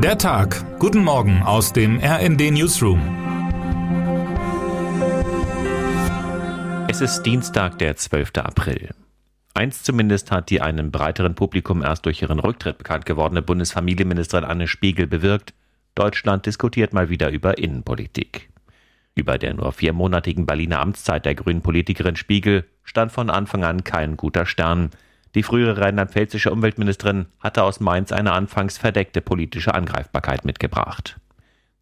Der Tag. Guten Morgen aus dem RND Newsroom. Es ist Dienstag, der 12. April. Eins zumindest hat die einem breiteren Publikum erst durch ihren Rücktritt bekannt gewordene Bundesfamilienministerin Anne Spiegel bewirkt. Deutschland diskutiert mal wieder über Innenpolitik. Über der nur viermonatigen Berliner Amtszeit der grünen Politikerin Spiegel stand von Anfang an kein guter Stern. Die frühere rheinland-pfälzische Umweltministerin hatte aus Mainz eine anfangs verdeckte politische Angreifbarkeit mitgebracht.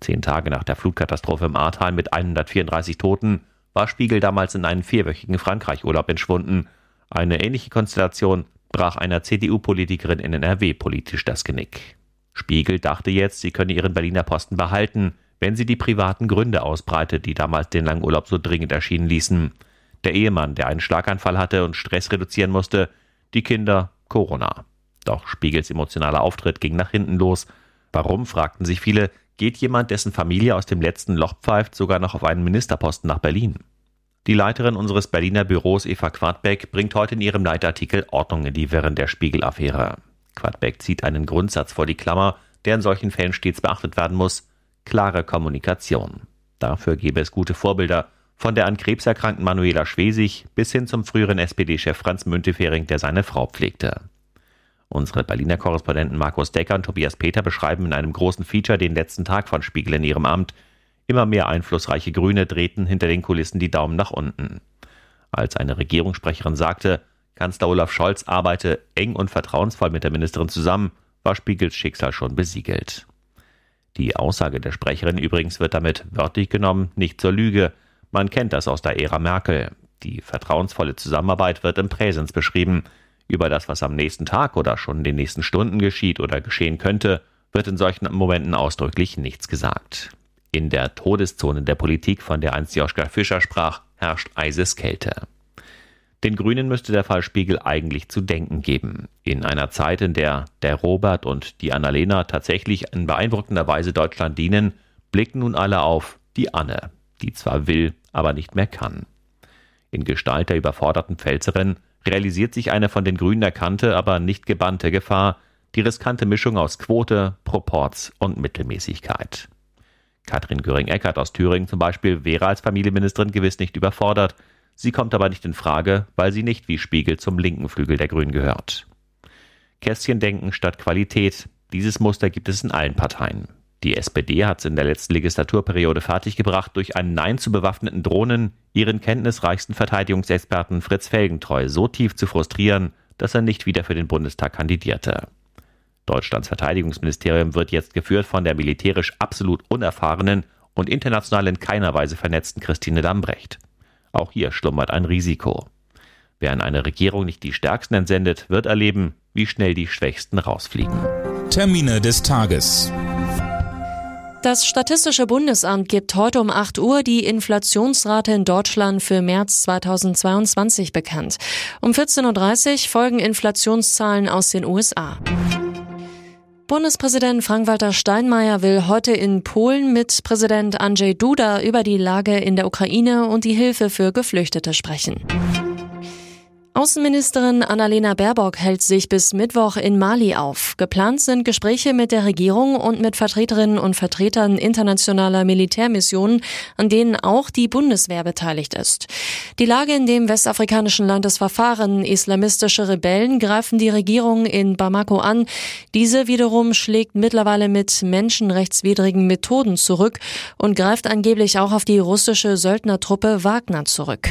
Zehn Tage nach der Flutkatastrophe im Ahrtal mit 134 Toten war Spiegel damals in einen vierwöchigen Frankreich-Urlaub entschwunden. Eine ähnliche Konstellation brach einer CDU-Politikerin in NRW politisch das Genick. Spiegel dachte jetzt, sie könne ihren Berliner Posten behalten, wenn sie die privaten Gründe ausbreitet, die damals den langen Urlaub so dringend erschienen ließen. Der Ehemann, der einen Schlaganfall hatte und Stress reduzieren musste, die Kinder Corona. Doch Spiegels emotionaler Auftritt ging nach hinten los. Warum, fragten sich viele, geht jemand, dessen Familie aus dem letzten Loch pfeift, sogar noch auf einen Ministerposten nach Berlin? Die Leiterin unseres Berliner Büros, Eva Quadbeck, bringt heute in ihrem Leitartikel Ordnung in die Wirren der Spiegel-Affäre. Quadbeck zieht einen Grundsatz vor die Klammer, der in solchen Fällen stets beachtet werden muss: klare Kommunikation. Dafür gäbe es gute Vorbilder, von der an Krebs erkrankten Manuela Schwesig bis hin zum früheren SPD-Chef Franz Müntefering, der seine Frau pflegte. Unsere Berliner Korrespondenten Markus Decker und Tobias Peter beschreiben in einem großen Feature den letzten Tag von Spiegel in ihrem Amt. Immer mehr einflussreiche Grüne drehten hinter den Kulissen die Daumen nach unten. Als eine Regierungssprecherin sagte, Kanzler Olaf Scholz arbeite eng und vertrauensvoll mit der Ministerin zusammen, war Spiegels Schicksal schon besiegelt. Die Aussage der Sprecherin übrigens wird damit wörtlich genommen nicht zur Lüge. Man kennt das aus der Ära Merkel. Die vertrauensvolle Zusammenarbeit wird im Präsens beschrieben. Über das, was am nächsten Tag oder schon in den nächsten Stunden geschieht oder geschehen könnte, wird in solchen Momenten ausdrücklich nichts gesagt. In der Todeszone der Politik, von der einst Joschka Fischer sprach, herrscht Eiseskälte. Den Grünen müsste der Fall Spiegel eigentlich zu denken geben. In einer Zeit, in der der Robert und die Annalena tatsächlich in beeindruckender Weise Deutschland dienen, blicken nun alle auf die Anne, die zwar will, aber nicht mehr kann. In Gestalt der überforderten Pfälzerin realisiert sich eine von den Grünen erkannte, aber nicht gebannte Gefahr, die riskante Mischung aus Quote, Proporz und Mittelmäßigkeit. Katrin Göring-Eckardt aus Thüringen zum Beispiel wäre als Familienministerin gewiss nicht überfordert, sie kommt aber nicht in Frage, weil sie nicht wie Spiegel zum linken Flügel der Grünen gehört. Kästchendenken statt Qualität, dieses Muster gibt es in allen Parteien. Die SPD hat es in der letzten Legislaturperiode fertiggebracht, durch ein Nein zu bewaffneten Drohnen ihren kenntnisreichsten Verteidigungsexperten Fritz Felgentreu so tief zu frustrieren, dass er nicht wieder für den Bundestag kandidierte. Deutschlands Verteidigungsministerium wird jetzt geführt von der militärisch absolut unerfahrenen und international in keiner Weise vernetzten Christine Lambrecht. Auch hier schlummert ein Risiko. Wer in eine Regierung nicht die Stärksten entsendet, wird erleben, wie schnell die Schwächsten rausfliegen. Termine des Tages. Das Statistische Bundesamt gibt heute um 8 Uhr die Inflationsrate in Deutschland für März 2022 bekannt. Um 14.30 Uhr folgen Inflationszahlen aus den USA. Bundespräsident Frank-Walter Steinmeier will heute in Polen mit Präsident Andrzej Duda über die Lage in der Ukraine und die Hilfe für Geflüchtete sprechen. Außenministerin Annalena Baerbock hält sich bis Mittwoch in Mali auf. Geplant sind Gespräche mit der Regierung und mit Vertreterinnen und Vertretern internationaler Militärmissionen, an denen auch die Bundeswehr beteiligt ist. Die Lage in dem westafrikanischen Land ist verfahren. Islamistische Rebellen greifen die Regierung in Bamako an. Diese wiederum schlägt mittlerweile mit menschenrechtswidrigen Methoden zurück und greift angeblich auch auf die russische Söldnertruppe Wagner zurück.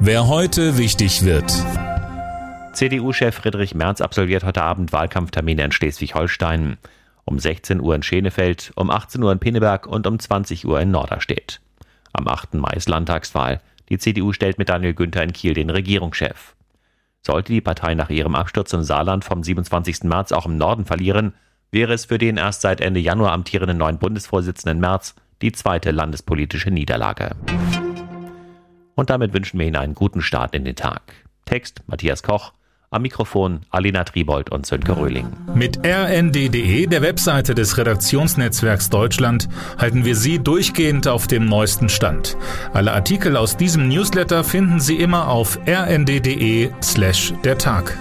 Wer heute wichtig wird. CDU-Chef Friedrich Merz absolviert heute Abend Wahlkampftermine in Schleswig-Holstein. Um 16 Uhr in Schenefeld, um 18 Uhr in Pinneberg und um 20 Uhr in Norderstedt. Am 8. Mai ist Landtagswahl. Die CDU stellt mit Daniel Günther in Kiel den Regierungschef. Sollte die Partei nach ihrem Absturz im Saarland vom 27. März auch im Norden verlieren, wäre es für den erst seit Ende Januar amtierenden neuen Bundesvorsitzenden Merz die zweite landespolitische Niederlage. Und damit wünschen wir Ihnen einen guten Start in den Tag. Text Matthias Koch, am Mikrofon Alina Tribold und Sönke Röhling. Mit rnd.de, der Webseite des Redaktionsnetzwerks Deutschland, halten wir Sie durchgehend auf dem neuesten Stand. Alle Artikel aus diesem Newsletter finden Sie immer auf rnd.de slash der Tag.